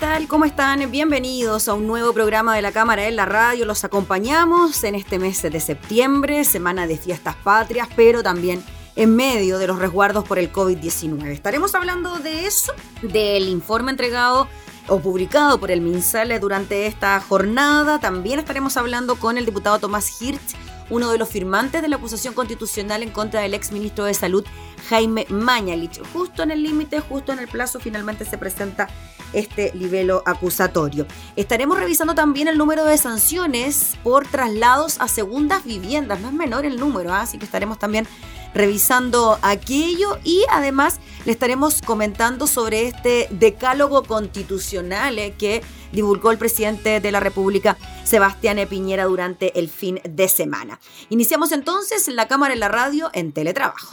Tal? ¿Cómo están? Bienvenidos a un nuevo programa de la Cámara en la Radio. Los acompañamos en este mes de septiembre, semana de fiestas patrias, pero también en medio de los resguardos por el COVID-19. Estaremos hablando de eso, del informe entregado o publicado por el MinSal durante esta jornada. También estaremos hablando con el diputado Tomás Hirsch, uno de los firmantes de la acusación constitucional en contra del exministro de Salud, Jaime Mañalich. Justo en el límite, justo en el plazo, finalmente se presenta este libelo acusatorio. Estaremos revisando también el número de sanciones por traslados a segundas viviendas. No es menor el número, ¿ah? así que estaremos también revisando aquello y además le estaremos comentando sobre este decálogo constitucional eh, que divulgó el presidente de la República, Sebastián Piñera, durante el fin de semana. Iniciamos entonces la cámara en la radio en teletrabajo.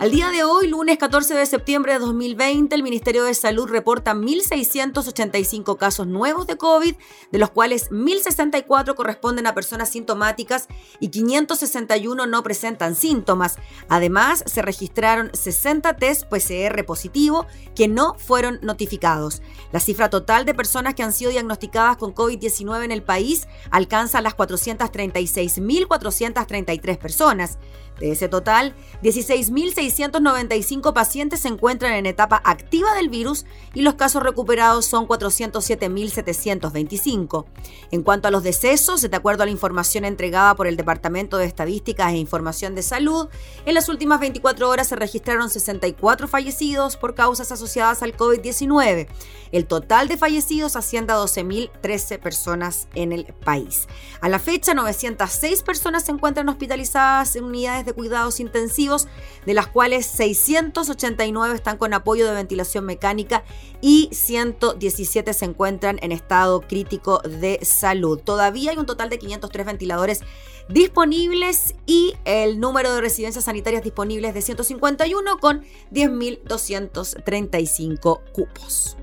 Al día de hoy, lunes 14 de septiembre de 2020, el Ministerio de Salud reporta 1.685 casos nuevos de COVID, de los cuales 1.064 corresponden a personas sintomáticas y 561 no presentan síntomas. Además, se registraron 60 test PCR positivo que no fueron notificados. La cifra total de personas que han sido diagnosticadas con COVID-19 en el país alcanza las 436.433 personas. De ese total, 16.695 pacientes se encuentran en etapa activa del virus y los casos recuperados son 407.725. En cuanto a los decesos, de acuerdo a la información entregada por el Departamento de Estadísticas e Información de Salud, en las últimas 24 horas se registraron 64 fallecidos por causas asociadas al COVID-19. El total de fallecidos asciende a 12.013 personas en el país. A la fecha, 906 personas se encuentran hospitalizadas en unidades de cuidados intensivos, de las cuales 689 están con apoyo de ventilación mecánica y 117 se encuentran en estado crítico de salud. Todavía hay un total de 503 ventiladores disponibles y el número de residencias sanitarias disponibles de 151 con 10.235 cupos.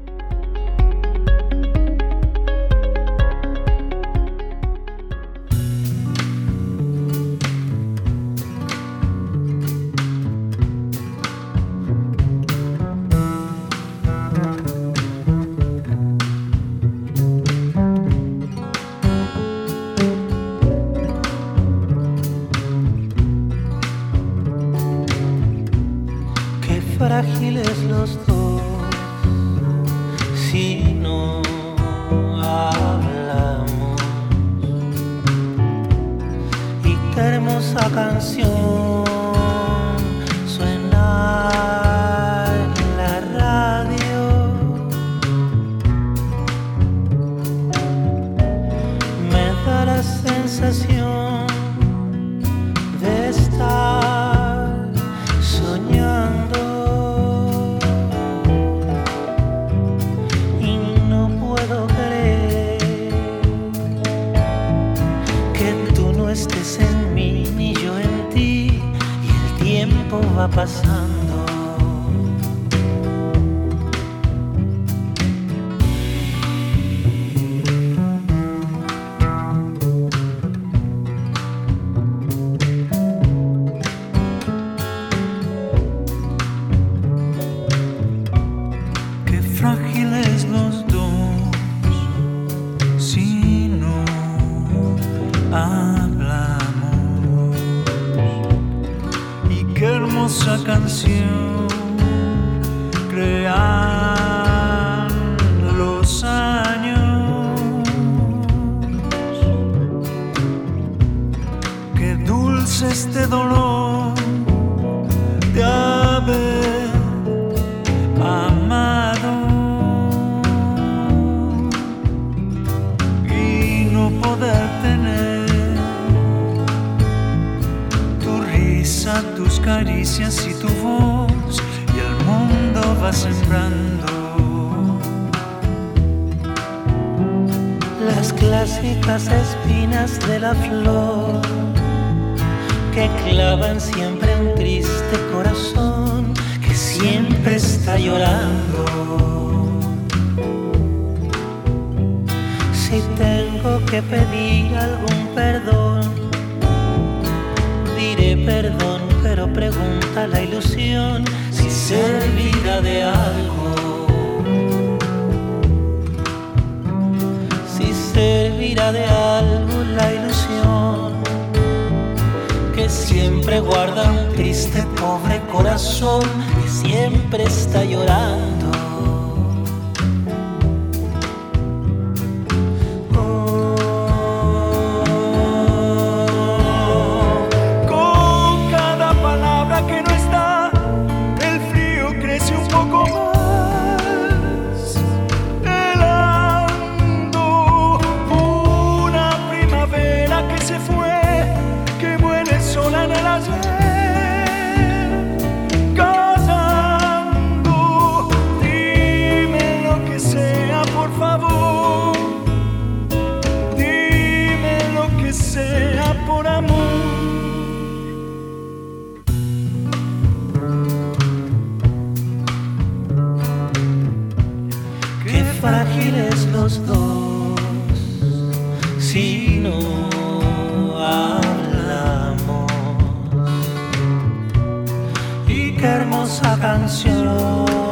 que pedir algún perdón, diré perdón, pero pregunta la ilusión si servirá de algo. Si servirá de algo la ilusión que siempre guarda un triste pobre corazón que siempre está llorando. Hermosa canción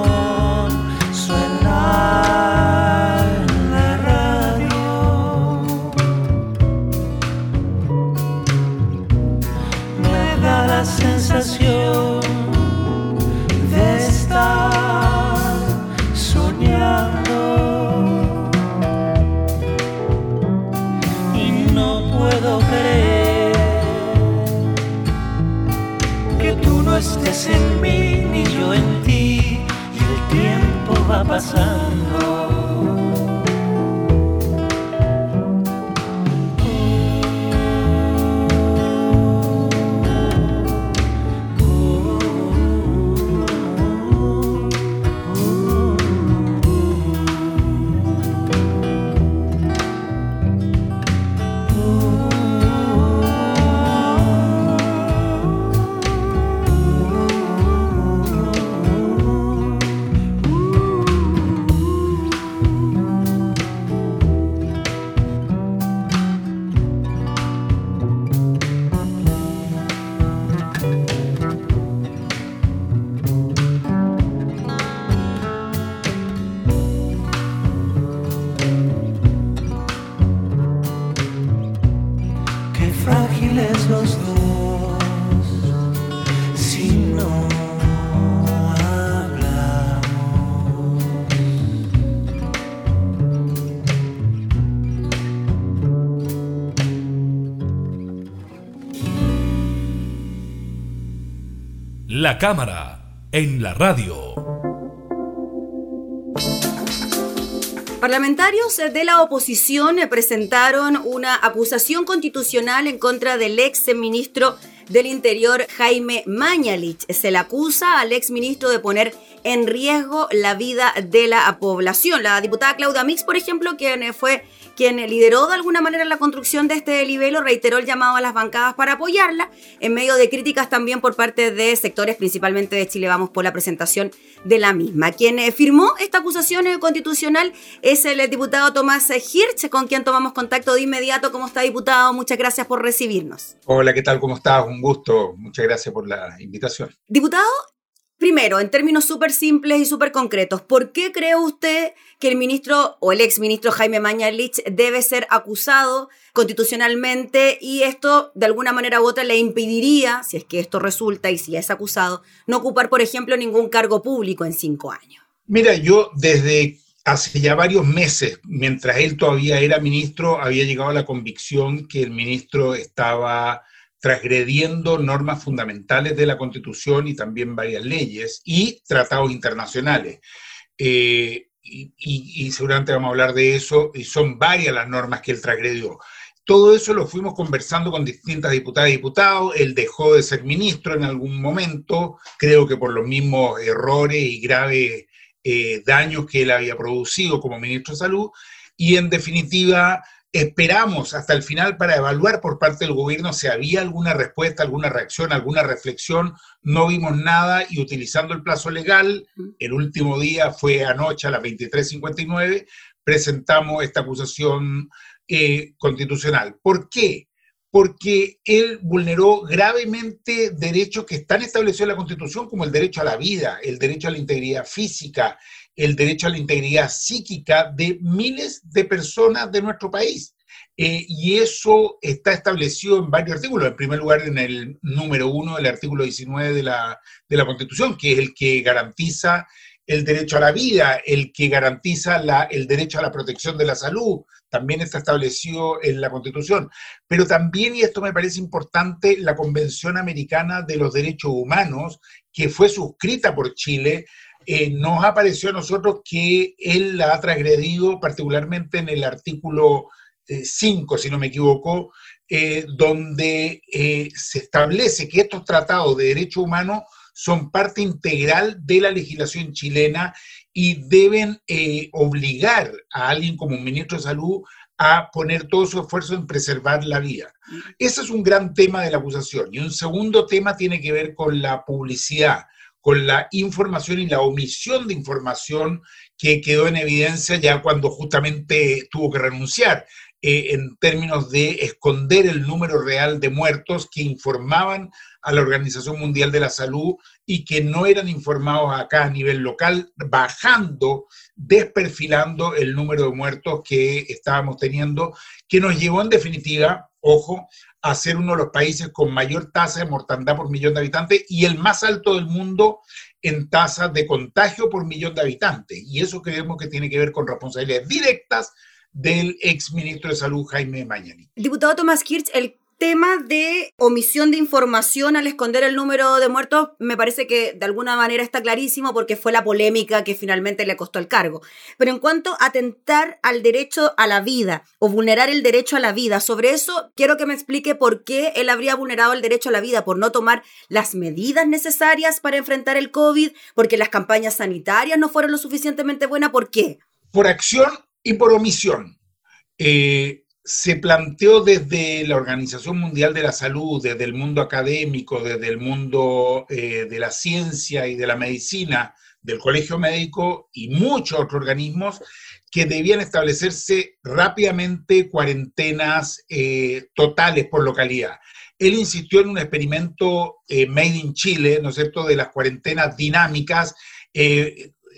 tiempo La cámara en la radio. Parlamentarios de la oposición presentaron una acusación constitucional en contra del ex ministro del Interior Jaime Mañalich. Se le acusa al ex ministro de poner en riesgo la vida de la población. La diputada Claudia Mix, por ejemplo, quien fue quien lideró de alguna manera la construcción de este libelo, reiteró el llamado a las bancadas para apoyarla, en medio de críticas también por parte de sectores, principalmente de Chile Vamos, por la presentación de la misma. Quien eh, firmó esta acusación eh, constitucional es el diputado Tomás Hirsch, con quien tomamos contacto de inmediato. ¿Cómo está, diputado? Muchas gracias por recibirnos. Hola, ¿qué tal? ¿Cómo estás? Un gusto. Muchas gracias por la invitación. Diputado, Primero, en términos súper simples y súper concretos, ¿por qué cree usted que el ministro o el exministro Jaime Mañalich debe ser acusado constitucionalmente y esto de alguna manera u otra le impediría, si es que esto resulta y si es acusado, no ocupar, por ejemplo, ningún cargo público en cinco años? Mira, yo desde hace ya varios meses, mientras él todavía era ministro, había llegado a la convicción que el ministro estaba transgrediendo normas fundamentales de la Constitución y también varias leyes y tratados internacionales. Eh, y, seguramente vamos a hablar de eso, y son varias las normas que él transgredió. Todo eso lo fuimos conversando con distintas diputadas y diputados, él dejó de ser ministro en algún momento, creo que por los mismos errores y graves eh, daños que él había producido como ministro de Salud, y en definitiva esperamos hasta el final para evaluar por parte del gobierno si había alguna respuesta, alguna reacción, alguna reflexión. No vimos nada y utilizando el plazo legal, el último día fue anoche a las 23.59, presentamos esta acusación eh, constitucional. ¿Por qué? Porque él vulneró gravemente derechos que están establecidos en la Constitución, como el derecho a la vida, el derecho a la integridad física, el derecho a la integridad psíquica de miles de personas de nuestro país. Eh, y eso está establecido en varios artículos. En primer lugar, en el número uno del artículo 19 de la, de la Constitución, que es el que garantiza el derecho a la vida, el que garantiza la, el derecho a la protección de la salud, también está establecido en la Constitución. Pero también, y esto me parece importante, la Convención Americana de los Derechos Humanos, que fue suscrita por Chile, eh, nos ha parecido a nosotros que él la ha transgredido, particularmente en el artículo 5, eh, si no me equivoco, eh, donde se establece que estos tratados de derechos humanos son parte integral de la legislación chilena y deben obligar a alguien como un ministro de salud a poner todo su esfuerzo en preservar la vida. Ese es un gran tema de la acusación. Y un segundo tema tiene que ver con la publicidad, con la información y la omisión de información que quedó en evidencia ya cuando justamente tuvo que renunciar. eh, en términos de esconder el número real de muertos que informaban a la Organización Mundial de la Salud y que no eran informados acá a nivel local, bajando, desperfilando el número de muertos que estábamos teniendo, que nos llevó en definitiva, ojo, a ser uno de los países con mayor tasa de mortandad por millón de habitantes y el más alto del mundo en tasa de contagio por millón de habitantes. Y eso creemos que tiene que ver con responsabilidades directas del exministro de Salud, Jaime Mañani. Diputado Tomás Kirch, el tema de omisión de información al esconder el número de muertos me parece que de alguna manera está clarísimo porque fue la polémica que finalmente le costó el cargo. Pero en cuanto a atentar al derecho a la vida o vulnerar el derecho a la vida, sobre eso quiero que me explique por qué él habría vulnerado el derecho a la vida, por no tomar las medidas necesarias para enfrentar el COVID, porque las campañas sanitarias no fueron lo suficientemente buenas, ¿por qué? Por acción y por omisión. Eh, se planteó desde la Organización Mundial de la Salud, desde el mundo académico, desde el mundo eh, de la ciencia y de la medicina, del Colegio Médico y muchos otros organismos, que debían establecerse rápidamente cuarentenas eh, totales por localidad. Él insistió en un experimento eh, made in Chile, ¿no es cierto?, de las cuarentenas dinámicas,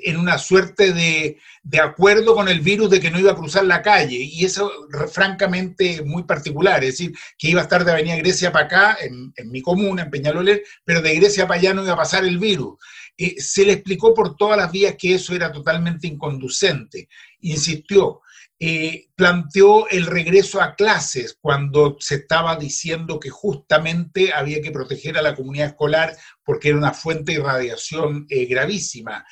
en una suerte de, acuerdo con el virus de que no iba a cruzar la calle, y eso francamente muy particular, es decir, que iba a estar de Avenida Grecia para acá, en, mi comuna, en Peñalolén, pero de Grecia para allá no iba a pasar el virus. Eh, se le explicó por todas las vías que eso era totalmente inconducente. Insistió, eh, planteó el regreso a clases cuando se estaba diciendo que justamente había que proteger a la comunidad escolar porque era una fuente de radiación eh, gravísima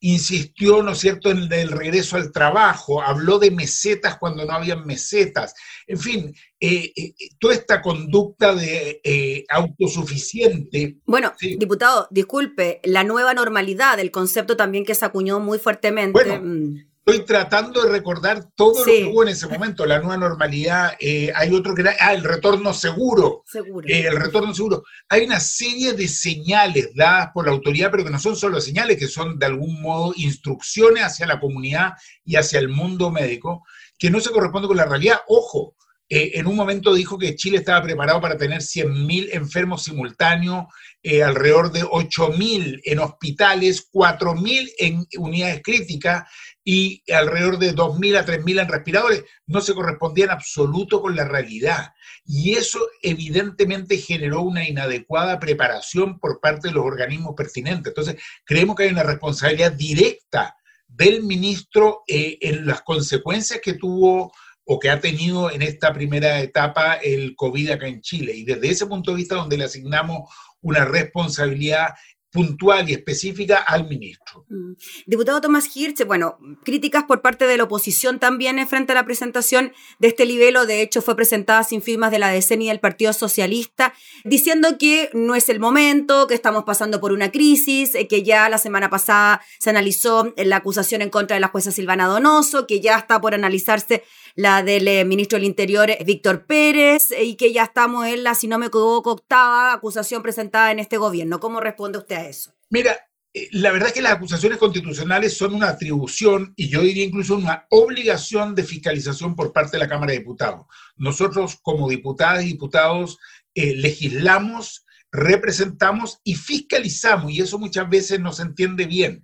insistió, ¿no es cierto?, en el regreso al trabajo, habló de mesetas cuando no habían mesetas, en fin, eh, eh, toda esta conducta de eh, autosuficiente. Bueno, diputado, disculpe, la nueva normalidad, el concepto también que se acuñó muy fuertemente. Mm. Estoy tratando de recordar todo lo que hubo en ese momento, la nueva normalidad. Eh, hay otro que era, ah, el retorno seguro. seguro. Eh, el retorno seguro. Hay una serie de señales dadas por la autoridad, pero que no son solo señales, que son de algún modo instrucciones hacia la comunidad y hacia el mundo médico, que no se corresponde con la realidad. Ojo, eh, en un momento dijo que Chile estaba preparado para tener 100.000 enfermos simultáneos, alrededor de 8.000 en hospitales, 4.000 en unidades críticas y alrededor de 2.000 a 3.000 en respiradores, no se correspondía en absoluto con la realidad. Y eso evidentemente generó una inadecuada preparación por parte de los organismos pertinentes. Entonces, creemos que hay una responsabilidad directa del ministro eh, en las consecuencias que tuvo o que ha tenido en esta primera etapa el COVID acá en Chile. Y desde ese punto de vista donde le asignamos una responsabilidad puntual y específica al ministro. Mm. Diputado Tomás Hirsch, bueno, críticas por parte de la oposición también frente a la presentación de este libelo, de hecho fue presentada sin firmas de la DECEN y del Partido Socialista, diciendo que no es el momento, que estamos pasando por una crisis, eh, que ya la semana pasada se analizó la acusación en contra de la jueza Silvana Donoso, que ya está por analizarse la del eh, ministro del Interior Víctor Pérez, y que ya estamos en la, si no me equivoco, octava acusación presentada en este gobierno. ¿Cómo responde usted a eso? Mira, eh, la verdad es que las acusaciones constitucionales son una atribución y yo diría incluso una obligación de fiscalización por parte de la Cámara de Diputados. Nosotros como diputadas y diputados eh, legislamos, representamos y fiscalizamos y eso muchas veces no se entiende bien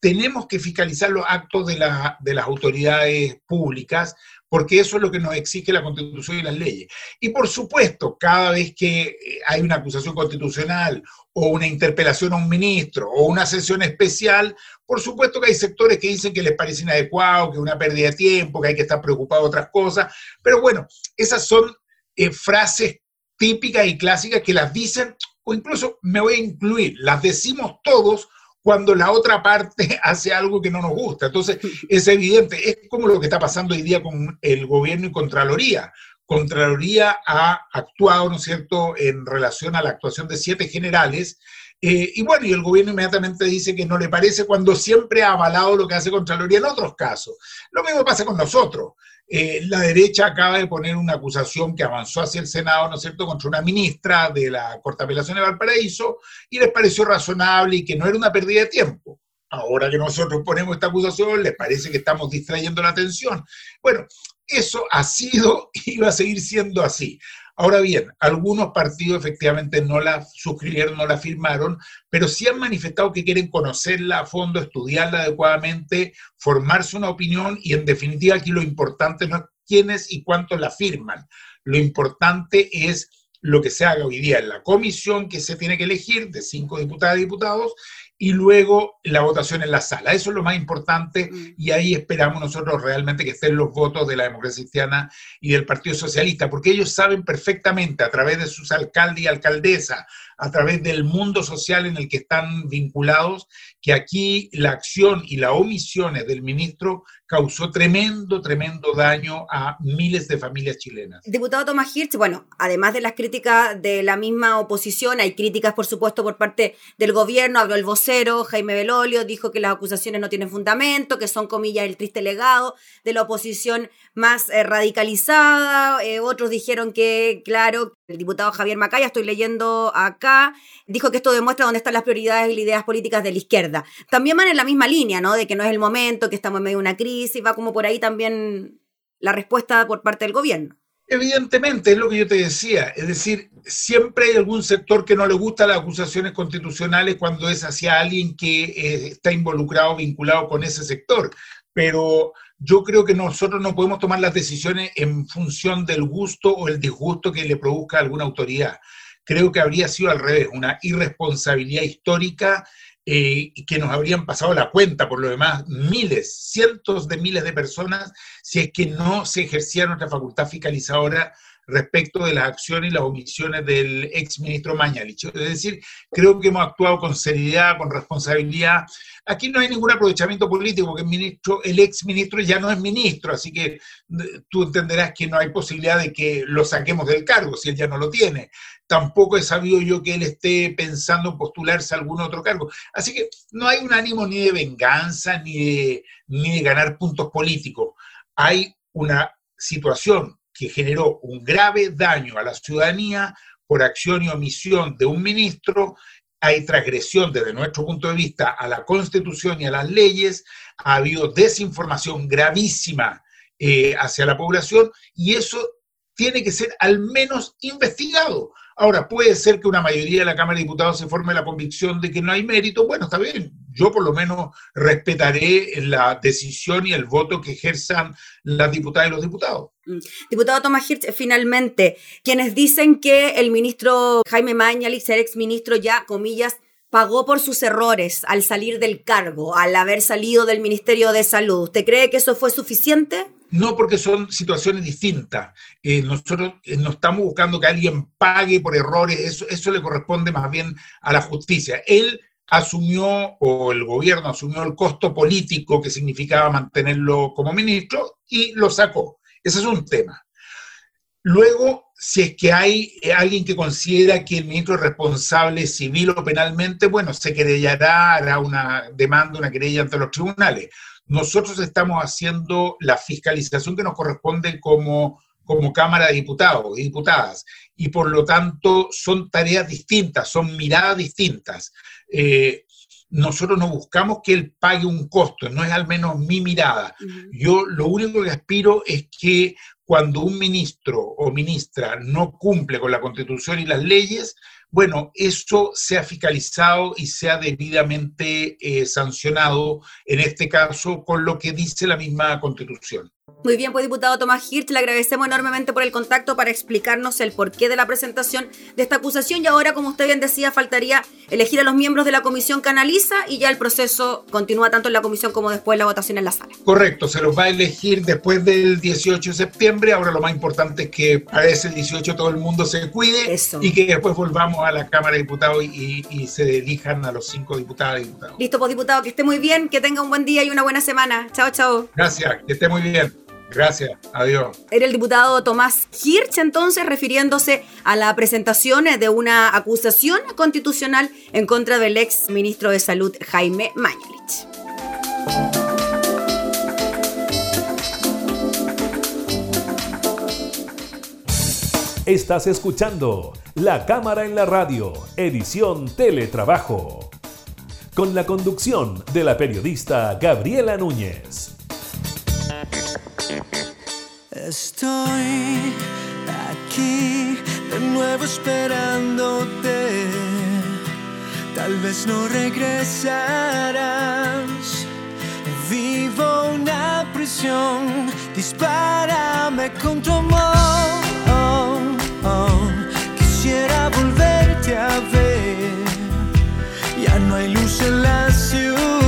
tenemos que fiscalizar los actos de, las autoridades públicas, porque eso es lo que nos exige la Constitución y las leyes. Y por supuesto, cada vez que eh, hay una acusación constitucional o una interpelación a un ministro o una sesión especial, por supuesto que hay sectores que dicen que les parece inadecuado, que es una pérdida de tiempo, que hay que estar preocupado de otras cosas, pero bueno, esas son eh, frases típicas y clásicas que las dicen, o incluso me voy a incluir, las decimos todos cuando la otra parte hace algo que no nos gusta. Entonces, es evidente, es como lo que está pasando hoy día con el gobierno y Contraloría. Contraloría ha actuado, ¿no es cierto?, en relación a la actuación de siete generales. Eh, y bueno, y el gobierno inmediatamente dice que no le parece cuando siempre ha avalado lo que hace Contraloría en otros casos. Lo mismo pasa con nosotros. Eh, la derecha acaba de poner una acusación que avanzó hacia el Senado, ¿no es cierto?, contra una ministra de la Corte de Apelación de Valparaíso y les pareció razonable y que no era una pérdida de tiempo. Ahora que nosotros ponemos esta acusación, les parece que estamos distrayendo la atención. Bueno, eso ha sido y va a seguir siendo así. Ahora bien, algunos partidos efectivamente no la suscribieron, no la firmaron, pero sí han manifestado que quieren conocerla a fondo, estudiarla adecuadamente, formarse una opinión y en definitiva aquí lo importante no es quiénes y cuántos la firman. Lo importante es lo que se haga hoy día en la comisión que se tiene que elegir de cinco diputadas y diputados y luego la votación en la sala. Eso es lo más importante mm. y ahí esperamos nosotros realmente que estén los votos de la democracia cristiana y del Partido Socialista, porque ellos saben perfectamente a través de sus alcaldes y alcaldesas, a través del mundo social en el que están vinculados, que aquí la acción y las omisiones del ministro causó tremendo, tremendo daño a miles de familias chilenas. Diputado Tomás Hirsch, bueno, además de las críticas de la misma oposición, hay críticas, por supuesto, por parte del gobierno, habló el vocero, Jaime Belolio, dijo que las acusaciones no tienen fundamento, que son, comillas, el triste legado de la oposición más eh, radicalizada, eh, otros dijeron que, claro, el diputado Javier Macaya, estoy leyendo acá, dijo que esto demuestra dónde están las prioridades y las ideas políticas de la izquierda. También van en la misma línea, ¿no? De que no es el momento, que estamos en medio de una crisis, va como por ahí también la respuesta por parte del gobierno. Evidentemente, es lo que yo te decía, es decir, siempre hay algún sector que no le gusta las acusaciones constitucionales cuando es hacia alguien que eh, está involucrado, vinculado con ese sector, pero yo creo que nosotros no podemos tomar las decisiones en función del gusto o el disgusto que le produzca alguna autoridad. Creo que habría sido al revés, una irresponsabilidad histórica eh, que nos habrían pasado la cuenta, por lo demás, miles, cientos de miles de personas, si es que no se ejercía nuestra facultad fiscalizadora respecto de las acciones y las omisiones del ex ministro Mañalich. Es decir, creo que hemos actuado con seriedad, con responsabilidad. Aquí no hay ningún aprovechamiento político, porque el, ministro, el ex ministro ya no es ministro, así que eh, tú entenderás que no hay posibilidad de que lo saquemos del cargo si él ya no lo tiene. Tampoco he sabido yo que él esté pensando en postularse a algún otro cargo. Así que no hay un ánimo ni de venganza ni ni de ganar puntos políticos. Hay una situación que generó un grave daño a la ciudadanía por acción y omisión de un ministro, hay transgresión desde nuestro punto de vista a la constitución y a las leyes, ha habido desinformación gravísima eh, hacia la población y eso tiene que ser al menos investigado. Ahora, puede ser que una mayoría de la Cámara de Diputados se forme la convicción de que no hay mérito. Bueno, está bien. Yo por lo menos respetaré la decisión y el voto que ejerzan las diputadas y los diputados. Mm. Diputado Tomás Hirsch, finalmente, quienes dicen que el ministro Jaime Mañalich, el exministro ya, comillas, pagó por sus errores al salir del cargo, al haber salido del Ministerio de Salud. ¿Usted cree que eso fue suficiente? No, porque son situaciones distintas. Eh, nosotros eh, no estamos buscando que alguien pague por errores, eso, eso le corresponde más bien a la justicia. Él asumió, o el gobierno asumió el costo político que significaba mantenerlo como ministro y lo sacó. Ese es un tema. Luego, si es que hay eh, alguien que considera que el ministro es responsable civil o penalmente, bueno, se querellará, hará una demanda, una querella ante los tribunales nosotros estamos haciendo la fiscalización que nos corresponde como, como Cámara de Diputados y Diputadas, y por lo tanto son tareas distintas, son miradas distintas. Eh, nosotros no buscamos que él pague un costo, no es al menos mi mirada. Yo lo único que aspiro es que cuando un ministro o ministra no cumple con la constitución y las leyes, bueno, eso sea fiscalizado y sea debidamente eh, sancionado, en este caso, con lo que dice la misma Constitución. Muy bien, pues diputado Tomás Hirsch, le agradecemos enormemente por el contacto para explicarnos el porqué de la presentación de esta acusación y ahora, como usted bien decía, faltaría elegir a los miembros de la comisión que analiza y ya el proceso continúa tanto en la comisión como después la votación en la sala. Correcto, se los va a elegir después del 18 de septiembre, ahora lo más importante es que para ese 18 todo el mundo se cuide y que después volvamos a la Cámara de Diputados y, y se elijan a los cinco diputados y diputados. Listo, pues diputado, que esté muy bien, que tenga un buen día y una buena semana. Chao, chao. Gracias, que esté muy bien. Gracias, adiós. Era el diputado Tomás Hirsch entonces refiriéndose a la presentación de una acusación constitucional en contra del ex ministro de Salud Jaime Mañalich. Estás escuchando La Cámara en la Radio, edición Teletrabajo, con la conducción de la periodista Gabriela Núñez. Estoy aquí de nuevo esperándote. Tal vez no regresarás. Vivo una prisión, dispárame con tu amor. Ya no hay luz en la ciudad.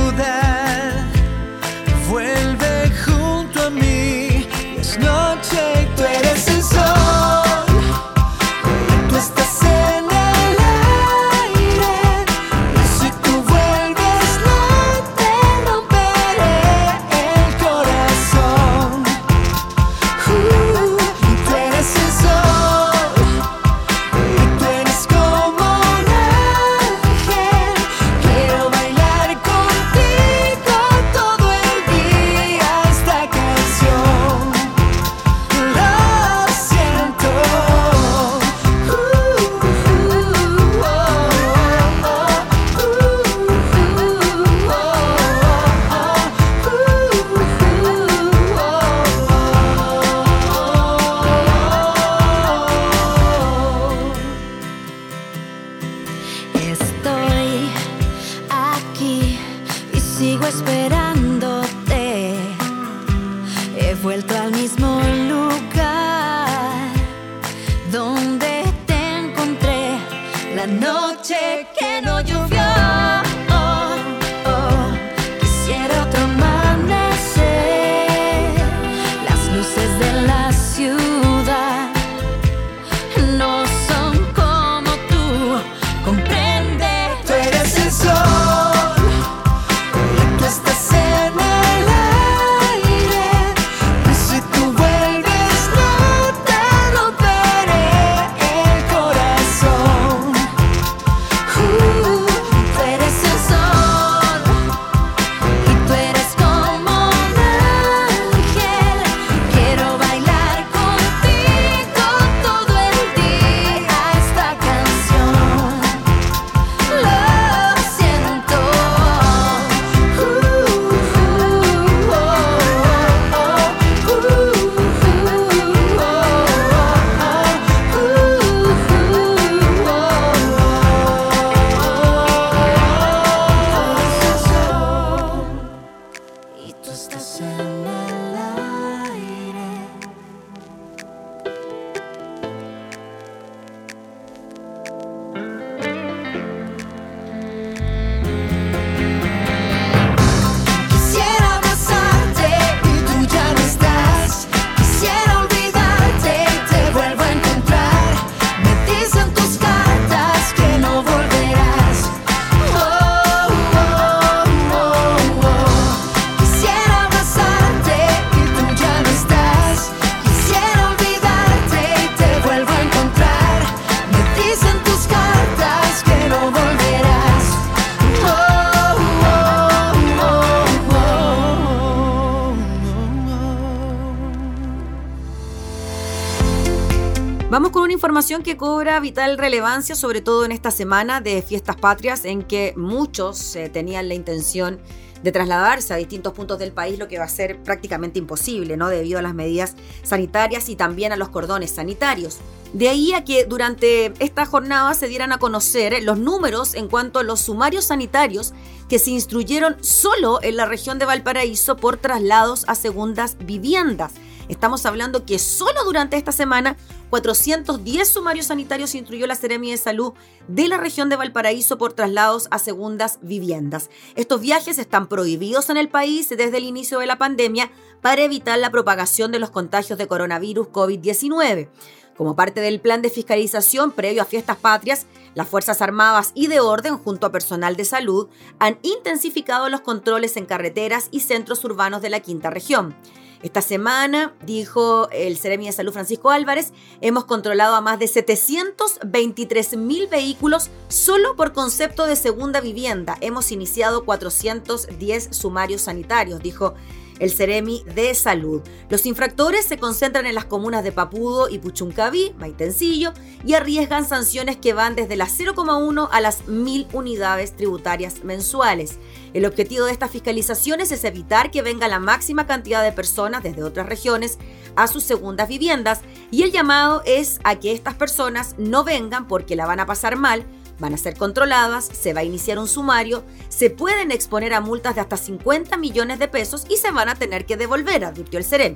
Vamos con una información que cobra vital relevancia, sobre todo en esta semana de fiestas patrias, en que muchos eh, tenían la intención de trasladarse a distintos puntos del país, lo que va a ser prácticamente imposible, ¿no? Debido a las medidas sanitarias y también a los cordones sanitarios. De ahí a que durante esta jornada se dieran a conocer los números en cuanto a los sumarios sanitarios que se instruyeron solo en la región de Valparaíso por traslados a segundas viviendas. Estamos hablando que solo durante esta semana 410 sumarios sanitarios instruyó la Seremi de Salud de la región de Valparaíso por traslados a segundas viviendas. Estos viajes están prohibidos en el país desde el inicio de la pandemia para evitar la propagación de los contagios de coronavirus COVID-19. Como parte del plan de fiscalización previo a fiestas patrias, las Fuerzas Armadas y de Orden, junto a personal de salud, han intensificado los controles en carreteras y centros urbanos de la quinta región. Esta semana, dijo el Ceremi de Salud Francisco Álvarez, hemos controlado a más de 723 mil vehículos solo por concepto de segunda vivienda. Hemos iniciado 410 sumarios sanitarios, dijo el Ceremi de Salud. Los infractores se concentran en las comunas de Papudo y Puchuncaví, Maitencillo, y arriesgan sanciones que van desde las 0,1 a las 1000 unidades tributarias mensuales. El objetivo de estas fiscalizaciones es evitar que venga la máxima cantidad de personas desde otras regiones a sus segundas viviendas y el llamado es a que estas personas no vengan porque la van a pasar mal, van a ser controladas, se va a iniciar un sumario, se pueden exponer a multas de hasta 50 millones de pesos y se van a tener que devolver, advirtió el CEREM.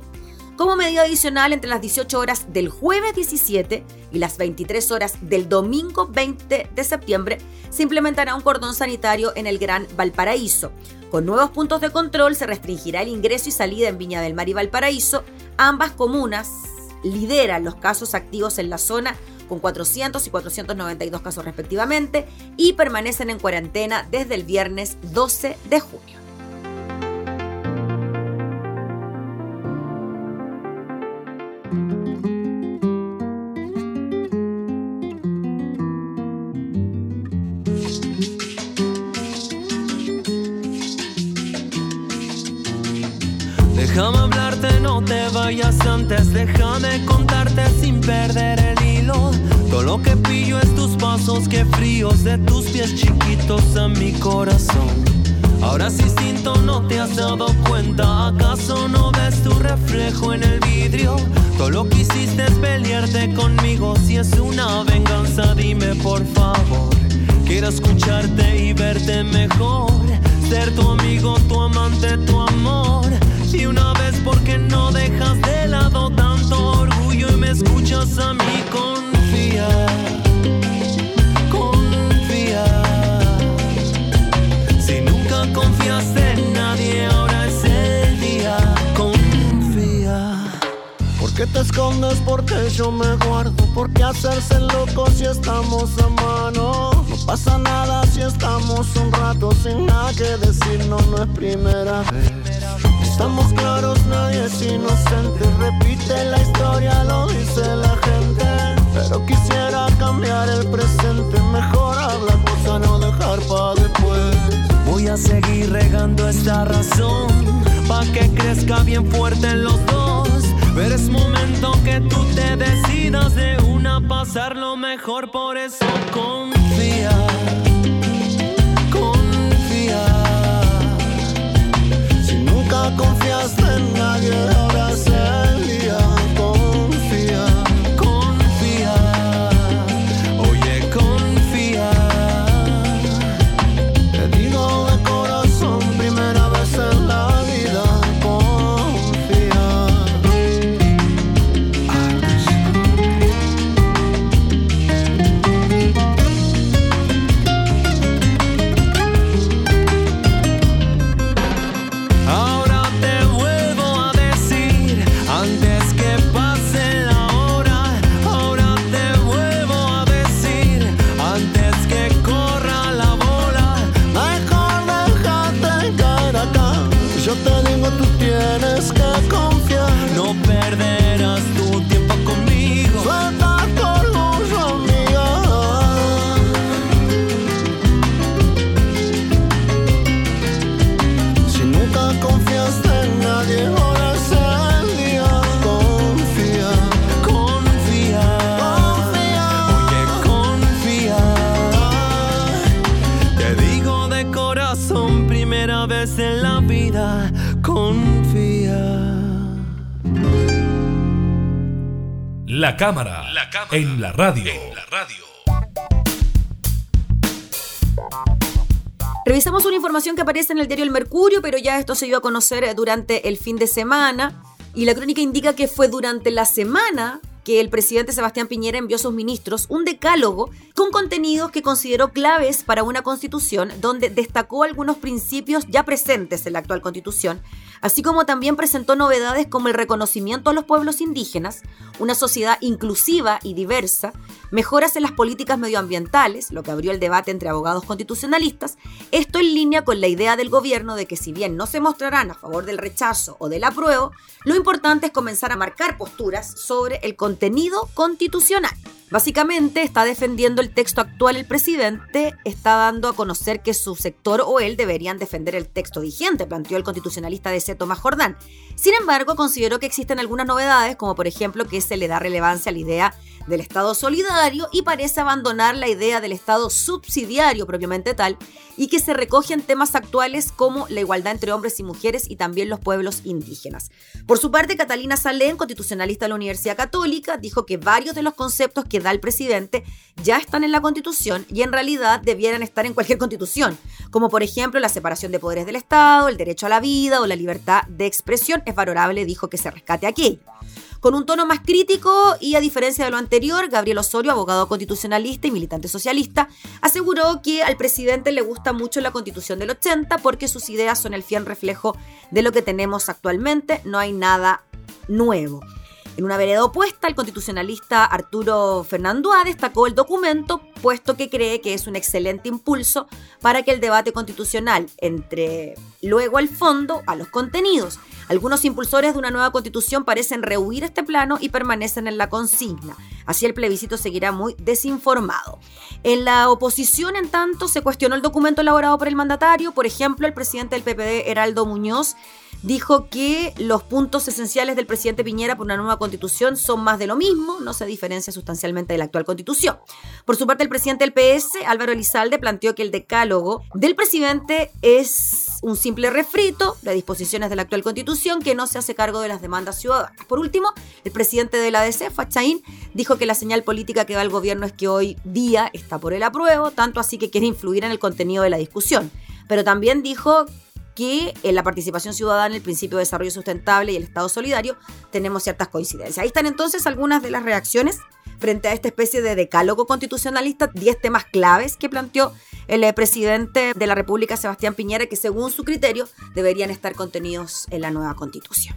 Como medida adicional, entre las 18 horas del jueves 17 y las 23 horas del domingo 20 de septiembre, se implementará un cordón sanitario en el Gran Valparaíso. Con nuevos puntos de control se restringirá el ingreso y salida en Viña del Mar y Valparaíso. Ambas comunas lideran los casos activos en la zona con 400 y 492 casos respectivamente y permanecen en cuarentena desde el viernes 12 de junio. Déjame hablarte, no te vayas antes, déjame contarte sin perder el Todo lo que pillo es tus pasos, que fríos de tus pies chiquitos a mi corazón. Ahora sí instinto no te has dado cuenta, ¿acaso no ves tu reflejo en el vidrio? Todo lo que hiciste es pelearte conmigo, si es una venganza dime por favor. Quiero escucharte y verte mejor, ser tu amigo, tu amante, tu amor. Y una vez porque no dejas de lado me escuchas a mí confía, confía. Si nunca confiaste en nadie, ahora es el día, confía. ¿Por qué te escondes? Porque yo me guardo. ¿Por qué hacerse loco si estamos a mano? No pasa nada si estamos un rato sin nada que decir, no, no es primera vez. Estamos claros, nadie es inocente. Repite la historia, lo dice la gente. Pero quisiera cambiar el presente. Mejor habla cosa, no dejar pa' después. Voy a seguir regando esta razón pa' que crezca bien fuerte en los dos. Pero es momento que tú te decidas de una pasarlo mejor, por eso confía. La cámara, en la radio. Revisamos una información que aparece en el diario El Mercurio, pero ya esto se dio a conocer durante el fin de semana. Y la crónica indica que fue durante la semana que el presidente Sebastián Piñera envió a sus ministros un decálogo con contenidos que consideró claves para una constitución, donde destacó algunos principios ya presentes en la actual constitución, así como también presentó novedades como el reconocimiento a los pueblos indígenas, una sociedad inclusiva y diversa, mejoras en las políticas medioambientales, lo que abrió el debate entre abogados constitucionalistas, esto en línea con la idea del gobierno de que si bien no se mostrarán a favor del rechazo o del apruebo, lo importante es comenzar a marcar posturas sobre el contenido constitucional. Básicamente está defendiendo el texto actual el presidente, está dando a conocer que su sector o él deberían defender el texto vigente, planteó el constitucionalista de C. Tomás Jordán. Sin embargo, consideró que existen algunas novedades, como por ejemplo que se le da relevancia a la idea del Estado solidario y parece abandonar la idea del Estado subsidiario propiamente tal y que se recogen temas actuales como la igualdad entre hombres y mujeres y también los pueblos indígenas. Por su parte, Catalina Salén, constitucionalista de la Universidad Católica, dijo que varios de los conceptos que da el presidente ya están en la Constitución y en realidad debieran estar en cualquier constitución, como por ejemplo la separación de poderes del Estado, el derecho a la vida o la libertad de expresión. Es valorable, dijo, que se rescate aquí. Con un tono más crítico y a diferencia de lo anterior, Gabriel Osorio, abogado constitucionalista y militante socialista, aseguró que al presidente le gusta mucho la constitución del 80 porque sus ideas son el fiel reflejo de lo que tenemos actualmente, no hay nada nuevo. En una vereda opuesta, el constitucionalista Arturo Fernando A destacó el documento, puesto que cree que es un excelente impulso para que el debate constitucional entre luego al fondo a los contenidos. Algunos impulsores de una nueva constitución parecen rehuir este plano y permanecen en la consigna. Así el plebiscito seguirá muy desinformado. En la oposición, en tanto, se cuestionó el documento elaborado por el mandatario. Por ejemplo, el presidente del PPD, Heraldo Muñoz, dijo que los puntos esenciales del presidente Piñera por una nueva constitución son más de lo mismo, no se diferencia sustancialmente de la actual constitución. Por su parte, el presidente del PS, Álvaro Elizalde, planteó que el decálogo del presidente es un simple refrito de disposiciones de la actual constitución que no se hace cargo de las demandas ciudadanas. Por último, el presidente de la ADC, Fachaín, dijo que la señal política que va al gobierno es que hoy día está por el apruebo, tanto así que quiere influir en el contenido de la discusión. Pero también dijo que en la participación ciudadana, el principio de desarrollo sustentable y el Estado solidario tenemos ciertas coincidencias. Ahí están entonces algunas de las reacciones frente a esta especie de decálogo constitucionalista, 10 temas claves que planteó el eh, presidente de la República, Sebastián Piñera, que según su criterio deberían estar contenidos en la nueva constitución.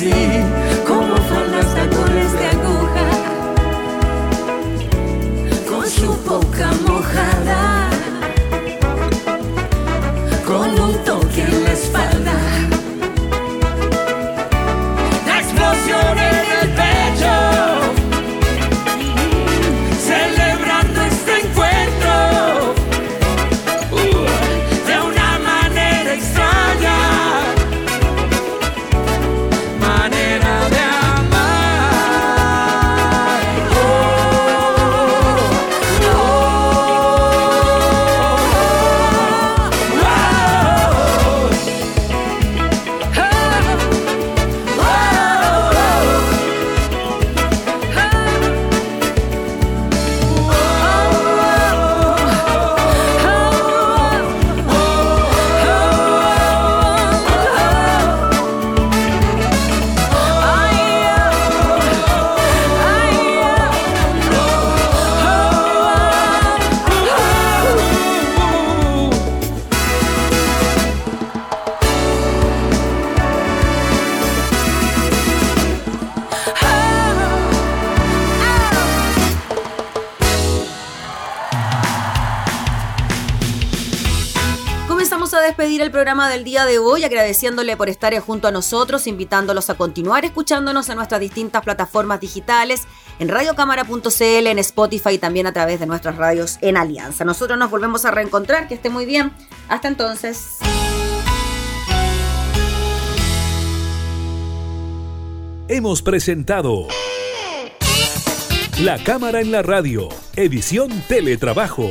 Con el programa del día de hoy agradeciéndole por estar junto a nosotros, invitándolos a continuar escuchándonos en nuestras distintas plataformas digitales, en radiocámara.cl, en Spotify y también a través de nuestras radios en Alianza. Nosotros nos volvemos a reencontrar, que esté muy bien. Hasta entonces. Hemos presentado La Cámara en la Radio, edición Teletrabajo.